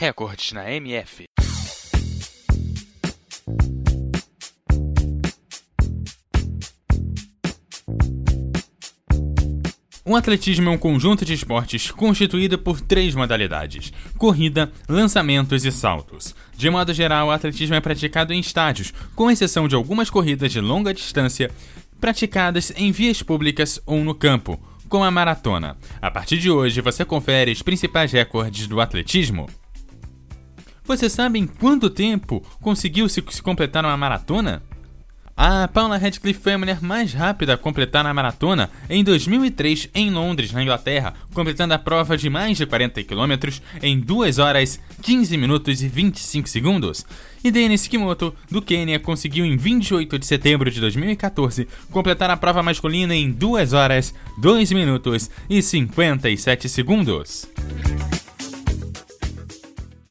Recordes na MF. O atletismo é um conjunto de esportes constituído por três modalidades: corrida, lançamentos e saltos. De modo geral, o atletismo é praticado em estádios, com exceção de algumas corridas de longa distância praticadas em vias públicas ou no campo, como a maratona. A partir de hoje, você confere os principais recordes do atletismo. Você sabe em quanto tempo conseguiu se completar uma maratona? A Paula Radcliffe foi a mulher mais rápida a completar a maratona em 2003 em Londres, na Inglaterra, completando a prova de mais de 40 km em 2 horas, 15 minutos e 25 segundos. E Denis Kimoto, do Quênia, conseguiu em 28 de setembro de 2014 completar a prova masculina em 2 horas, 2 minutos e 57 segundos.